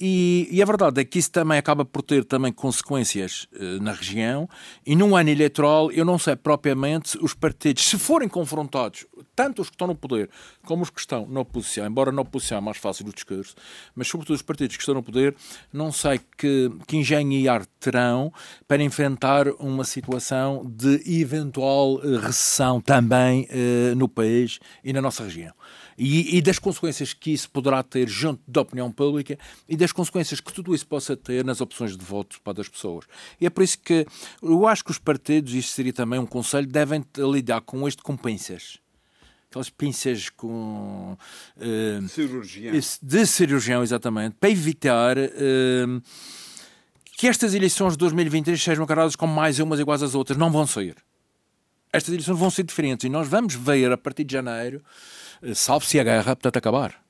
E, e, a verdade é que isso também acaba por ter também consequências uh, na região. E num ano eleitoral, eu não sei propriamente os partidos, se forem confrontados, tanto os que estão no poder como os que estão na oposição, embora na oposição é mais fácil o discurso, mas sobretudo os partidos que estão no poder, não sei que, que engenho e arte terão para enfrentar uma situação de eventual recessão também uh, no país e na nossa região e, e, das consequências que isso poderá ter junto da opinião pública e das consequências que tudo isso possa ter nas opções de voto para as pessoas. E é por isso que eu acho que os partidos, isto seria também um conselho, devem lidar com este com pinças aquelas pinças com uh, cirurgião. de cirurgião, exatamente, para evitar uh, que estas eleições de 2023 sejam encaradas como mais umas iguais às outras. Não vão sair. Estas eleições vão ser diferentes e nós vamos ver a partir de janeiro salve se a guerra, portanto, acabar.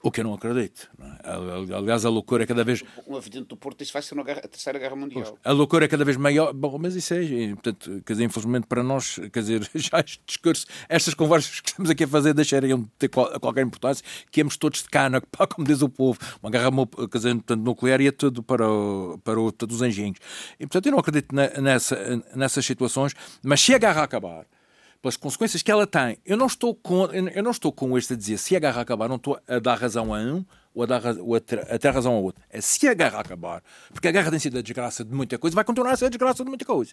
O que eu não acredito. É? Aliás, a loucura é cada vez. Um evidente do Porto, isso vai ser guerra, a Terceira Guerra Mundial. Pois, a loucura é cada vez maior. Bom, mas isso é. Portanto, quer dizer, infelizmente para nós, quer dizer, já este discurso, estas conversas que estamos aqui a fazer deixariam de ter qual, qualquer importância, que íamos todos de cana, como diz o povo. Uma guerra quer dizer, portanto, nuclear ia tudo para, o, para o, todos os engenhos. E, portanto, eu não acredito nessa, nessas situações, mas se a guerra acabar pelas consequências que ela tem. Eu não estou com, eu não estou com este a dizer se a guerra acabar, não estou a dar razão a um ou a, dar, ou a, ter, a ter razão a outro. É se a guerra acabar. Porque a guerra tem sido a desgraça de muita coisa, vai continuar a ser a desgraça de muita coisa.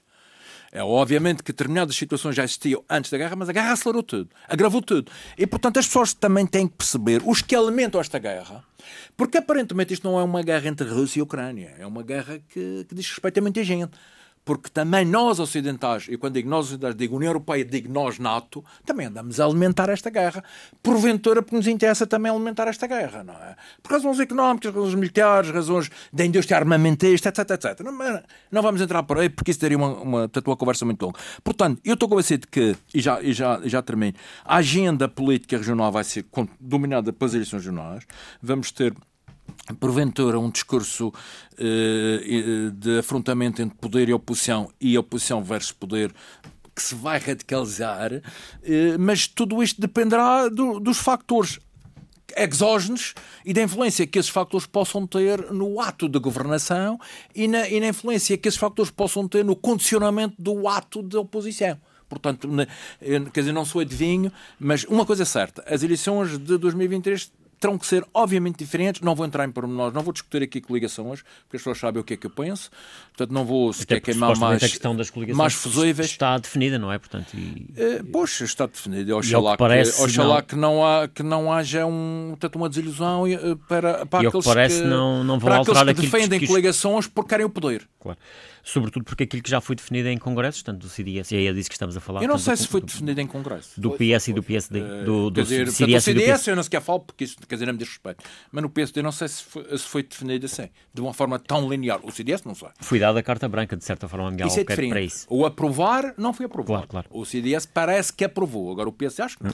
É obviamente que determinadas situações já existiam antes da guerra, mas a guerra acelerou tudo, agravou tudo. E portanto as pessoas também têm que perceber os que alimentam esta guerra, porque aparentemente isto não é uma guerra entre Rússia e Ucrânia, é uma guerra que, que diz respeito a muita gente porque também nós ocidentais, e quando digo nós ocidentais, digo União Europeia, digo nós NATO, também andamos a alimentar esta guerra. Porventura, porque nos interessa também alimentar esta guerra, não é? Por razões económicas, razões militares, razões da indústria armamentista, etc, etc. Não, não vamos entrar por aí, porque isso teria uma, uma, uma conversa muito longa. Portanto, eu estou convencido que, e já, e já, já termino, a agenda política regional vai ser dominada pelas eleições regionais. Vamos ter porventura um discurso uh, de afrontamento entre poder e oposição e oposição versus poder que se vai radicalizar, uh, mas tudo isto dependerá do, dos factores exógenos e da influência que esses factores possam ter no ato de governação e na, e na influência que esses factores possam ter no condicionamento do ato de oposição. Portanto, quer dizer, não sou adivinho, mas uma coisa é certa: as eleições de 2023 terão que ser obviamente diferentes. Não vou entrar em pormenores, não vou discutir aqui coligações, porque as pessoas sabem o que é que eu penso. Portanto, não vou sequer queimar mais, a questão das coligações mais fusíveis. Está definida, não é? Portanto, e... é, pois, está definida. Oxalá, que, parece, que, oxalá não... que, não há, que não haja um, tanto uma desilusão eh, para, para e aqueles que, parece, que, não, não vão para aqueles que defendem que... coligações porque querem o poder. Claro sobretudo porque aquilo que já foi definido em congressos, tanto do CDS, e é disso que estamos a falar. Eu não sei do, se foi definido em congresso. Do PS e do PSD. Uh, do, do dizer, CDS, do CDS eu não sequer falo porque isso, quer dizer, não me diz respeito. Mas no PSD não sei se foi, se foi definido assim, de uma forma tão linear. O CDS não sei. Foi dada a carta branca, de certa forma, Miguel isso é diferente. para isso. O aprovar não foi aprovado. Claro, claro. O CDS parece que aprovou. Agora o PSD acho que não.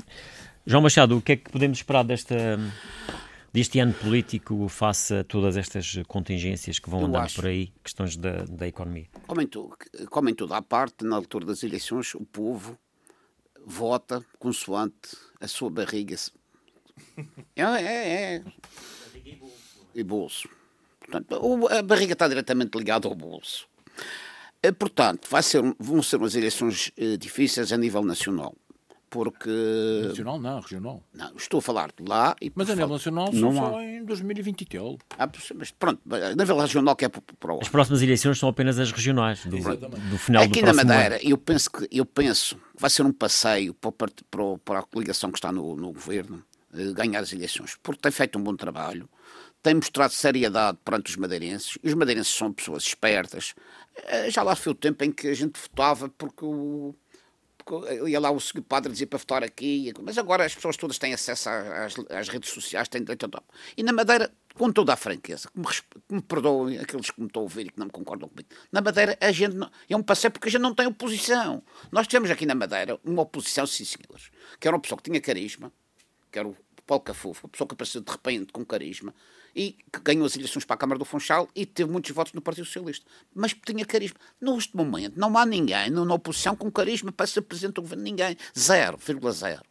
João Machado, o que é que podemos esperar desta deste ano político face a todas estas contingências que vão andando por aí, questões da, da economia? Como em, tudo, como em toda a parte, na altura das eleições, o povo vota consoante a sua barriga. É, é, é. E bolso. Portanto, a barriga está diretamente ligada ao bolso. Eh, portanto, vai ser, vão ser umas eleições eh, difíceis a nível nacional porque... Nacional não, regional. Não, estou a falar de lá... E mas a nível nacional só, só em 2020 e tal. Ah, mas pronto, a nível regional que é para o... As próximas eleições são apenas as regionais, do, do final Aqui do na Madeira, ano. eu penso, que, eu penso que vai ser um passeio para, para, para a coligação que está no, no governo eh, ganhar as eleições, porque tem feito um bom trabalho, tem mostrado seriedade perante os madeirenses, e os madeirenses são pessoas espertas. Eh, já lá foi o tempo em que a gente votava porque o ia lá o padre dizer para votar aqui, mas agora as pessoas todas têm acesso às, às redes sociais, têm direito a E na Madeira, com toda a franqueza, que me, que me perdoem aqueles que me estão a ouvir e que não me concordam comigo, na Madeira a gente não, é um passeio porque a gente não tem oposição. Nós tivemos aqui na Madeira uma oposição, sim senhores, que era uma pessoa que tinha carisma, que era o Paulo Cafufo, uma pessoa que apareceu de repente com carisma, e que ganhou as eleições para a Câmara do Funchal e teve muitos votos no Partido Socialista. Mas tinha carisma. Neste momento, não há ninguém na oposição com carisma para ser presidente do governo. Ninguém. Zero, vírgula zero.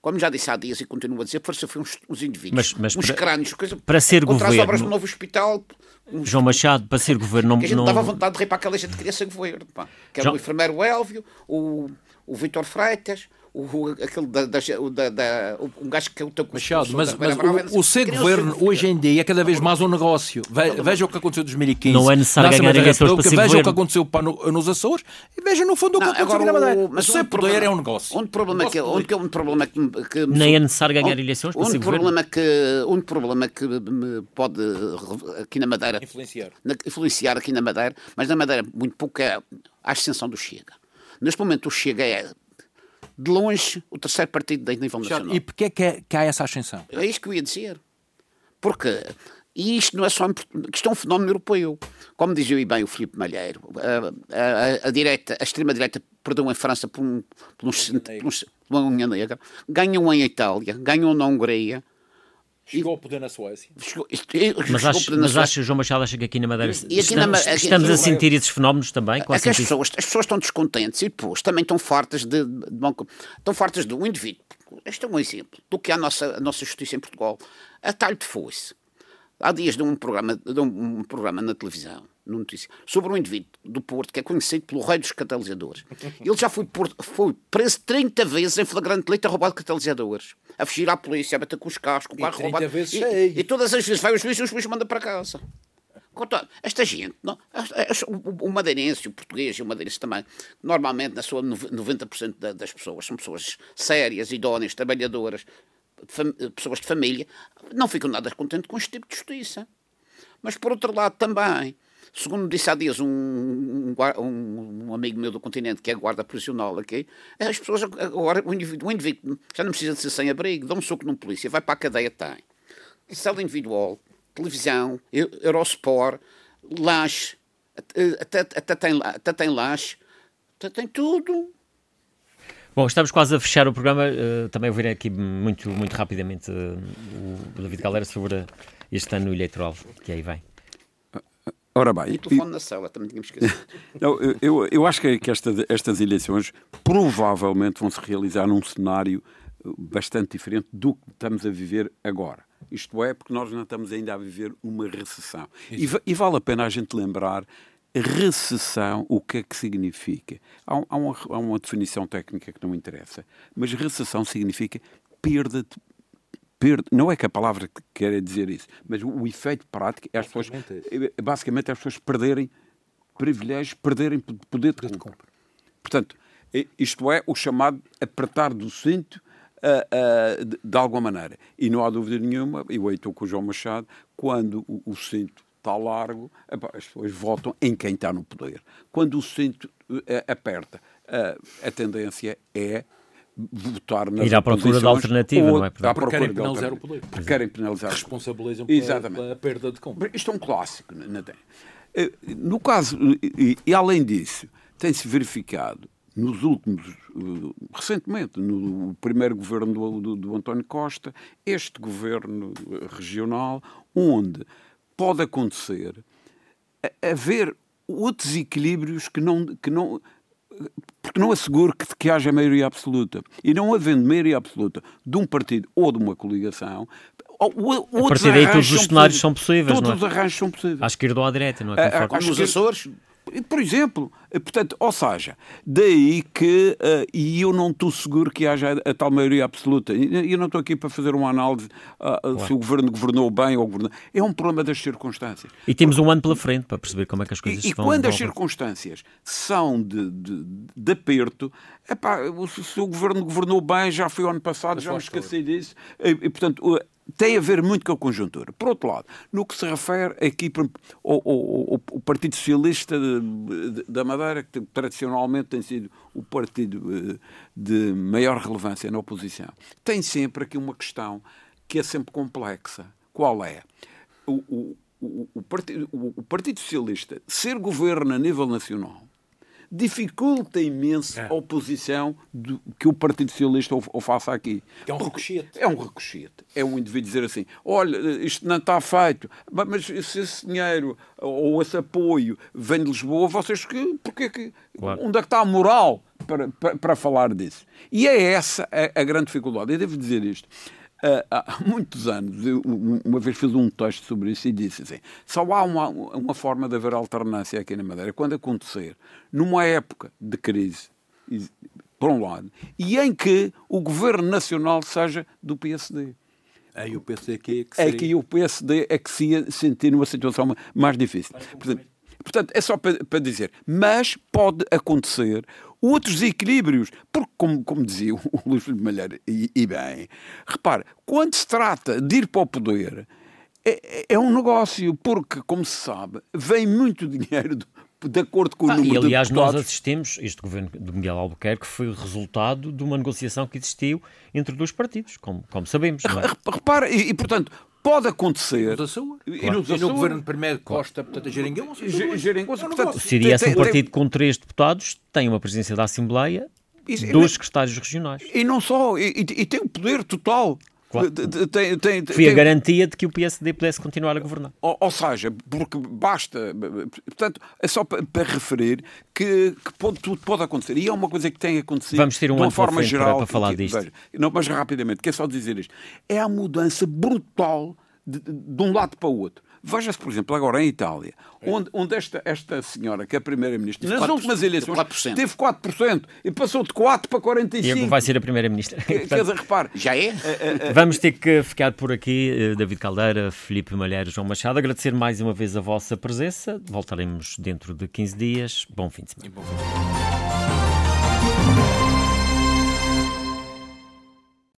Como já disse há dias e continuo a dizer, foram uns, uns indivíduos, mas, mas uns para, crânios, coisa, para ser contra governo, as obras do novo hospital. Uns, João Machado, para ser governo, não. Que a gente não dava vontade de rir para aquela gente que queria ser governo. Pá. Que era João... o enfermeiro Elvio, o, o Vitor Freitas, o, aquele da, da, da, um gajo que é o teu Machado, mas, mas o, o ser governo hoje em dia é cada vez mais um negócio. Ve, veja o que aconteceu em 2015. Não é necessário ganhar eleições para ser Veja governo. o que aconteceu para no, nos Açores e veja no fundo o que não, aconteceu na Madeira. Mas ser poder é um negócio. Um problema que, onde é um problema que, que nem é necessário ganhar eleições para um ser problema que um problema que me pode aqui na Madeira influenciar. Na, influenciar aqui na Madeira, mas na Madeira muito pouco é a ascensão do Chega. Neste momento o Chega é de longe, o terceiro partido da nível nacional. E porquê é que, é, que há essa ascensão? É isso que eu ia dizer. Porque, e isto não é só isto é um fenómeno europeu. Como dizia bem o Filipe Malheiro, a, a, a direita, a extrema-direita perdeu em França por, um, por, uns, por, uns, por uma unha negra, ganham em Itália, ganham na Hungria, Chegou ao poder na Suécia. Chegou, mas acha, mas acha, João Machado, acha que aqui na Madeira e, aqui estamos, na, estamos a sentir esses fenómenos também? É que as, pessoas, as pessoas estão descontentes e depois também estão fartas de, de, de estão fartas de um indivíduo. Este é um exemplo do que é a nossa, a nossa justiça em Portugal. A talho de foice. Há dias de um programa, de um, um programa na televisão no notícia, sobre um indivíduo do Porto que é conhecido pelo rei dos catalisadores. Ele já foi, por, foi preso 30 vezes em flagrante leite a roubar catalisadores, a fugir à polícia, a bater com os carros, com o carro roubado. Vezes e, e, todas as vezes vai o juiz e o juiz manda para casa. Esta gente, não, o madeirense, o português e o madeirense também, normalmente, na sua 90% das pessoas, são pessoas sérias, idóneas, trabalhadoras, pessoas de família, não ficam nada contentes com este tipo de justiça. Mas, por outro lado, também, Segundo disse há dias um, um, um, amigo meu do continente, que é guarda prisional aqui, as pessoas agora, o indivíduo, o indivíduo já não precisa de ser sem abrigo, dá um soco num polícia, vai para a cadeia, tem. Cela individual, televisão, Eurosport, lanche, até, até, tem, até tem lanche, até tem tudo. Bom, estamos quase a fechar o programa. Uh, também ouvirei aqui muito, muito rapidamente uh, o David Galera sobre este ano eleitoral que aí vem. Ora bem. E o telefone na sala, também tínhamos esquecido. Não, eu, eu acho que, que esta, estas eleições provavelmente vão se realizar num cenário uh, bastante diferente do que estamos a viver agora. Isto é, porque nós não estamos ainda a viver uma recessão. E, e, vale a pena a gente lembrar recessão, o que é que significa? Há, há, uma, há uma definição técnica que não interessa, mas recessão significa perda de perda, não é que a palavra quer dizer isso, mas o, o efeito prático é as pessoas, é, basicamente, as pessoas perderem privilégios, perderem poder de compra. compra. Portanto, isto é o chamado apertar do cinto uh, uh, de, de, alguma maneira. E não há dúvida nenhuma, eu estou com o João Machado, quando o, o cinto está largo, as pessoas votam em quem está no poder. Quando o cinto uh, aperta, a tendência é votar nas Ir à procura de alternativa, não é? Porque querem penalizar o poder. Porque querem penalizar. Responsabilizam pela, pela perda de compra. Isto é um clássico. Não tem. No caso, e, e além disso, tem-se verificado nos últimos, uh, recentemente, no primeiro governo do, do, do, António Costa, este governo regional, onde pode acontecer haver outros equilíbrios que não, que não porque não asseguro que, que haja maioria absoluta. E não havendo maioria absoluta de um partido ou de uma coligação, o, a partir daí todos os cenários são possíveis, todos não é? os arranjos são possíveis. À esquerda ou à direita, não é? Como nos Açores, por exemplo, portanto, ou seja, daí que, uh, e eu não estou seguro que haja a, a tal maioria absoluta, e eu não estou aqui para fazer uma análise uh, se o governo governou bem ou governou. É um problema das circunstâncias. E temos um ano pela frente para perceber como é que as coisas e, vão E quando as circunstâncias são de, de, de aperto, epá, se, se o governo governou bem, já foi ano passado, já me esqueci disso, e, e portanto tem a ver muito com a conjuntura. Por outro lado, no que se refere aqui ao, ao, ao Partido Socialista da Madeira, que tradicionalmente tem sido o partido eh, de maior relevância na oposição, tem sempre aqui uma questão que é sempre complexa. Qual é? O, o, o, o, partido, o Partido Socialista ser governo a nível nacional dificulta imenso é. a oposição do, que o Partido Socialista o, o faça aqui. É um ricochete. É um ricochete. É um indivíduo dizer assim: olha, isto não está feito, mas se esse dinheiro ou esse apoio vem de Lisboa, vocês que. Porque que claro. onde é que está a moral para, para, para falar disso? E é essa a, a grande dificuldade. Eu devo dizer isto. Uh, há muitos anos, eu, uma vez fiz um texto sobre isso e disse assim: só há uma, uma forma de haver alternância aqui na Madeira quando acontecer numa época de crise, por um lado, e em que o governo nacional seja do PSD. Aí o PSD que, é que seria... É que o PSD é que se ia sentir numa situação mais difícil. Portanto, portanto, é só para, para dizer, mas pode acontecer outros equilíbrios. Porque, como, como dizia o Luís Filipe Malheiro, e, e, bem, repare, quando se trata de ir para o poder, é, é um negócio, porque, como se sabe, vem muito dinheiro do, de acordo com o ah, número e, aliás, de nós assistimos, este governo de Miguel Albuquerque foi o resultado de uma negociação que existiu entre dois partidos, como, como sabemos. Não é? Repara, e, e, portanto, pode acontecer. Claro. E, no, e no governo primeiro Costa, portanto, a portanto, seria um partido com três deputados, tem uma presidência da Assembleia, dois secretários regionais. E não só, e, e tem o poder total. Claro. Tem, tem, Foi tem... a garantia de que o PSD pudesse continuar a governar. Ou, ou seja, porque basta. Portanto, é só para, para referir que, que pode, tudo pode acontecer. E é uma coisa que tem acontecido Vamos ter um de uma forma geral. Para, para falar disto. Veja, não, mas rapidamente, que é só dizer isto. É a mudança brutal de, de um lado para o outro. Veja-se, por exemplo, agora em Itália, é. onde, onde esta, esta senhora, que é a primeira-ministra, nas 4%, últimas eleições 4%. teve 4% e passou de 4% para 45%. E vai ser a primeira-ministra. Quer dizer, repare. Já é? Vamos ter que ficar por aqui. Eh, David Caldeira, Felipe Malheiro, João Machado. Agradecer mais uma vez a vossa presença. Voltaremos dentro de 15 dias. Bom fim de semana.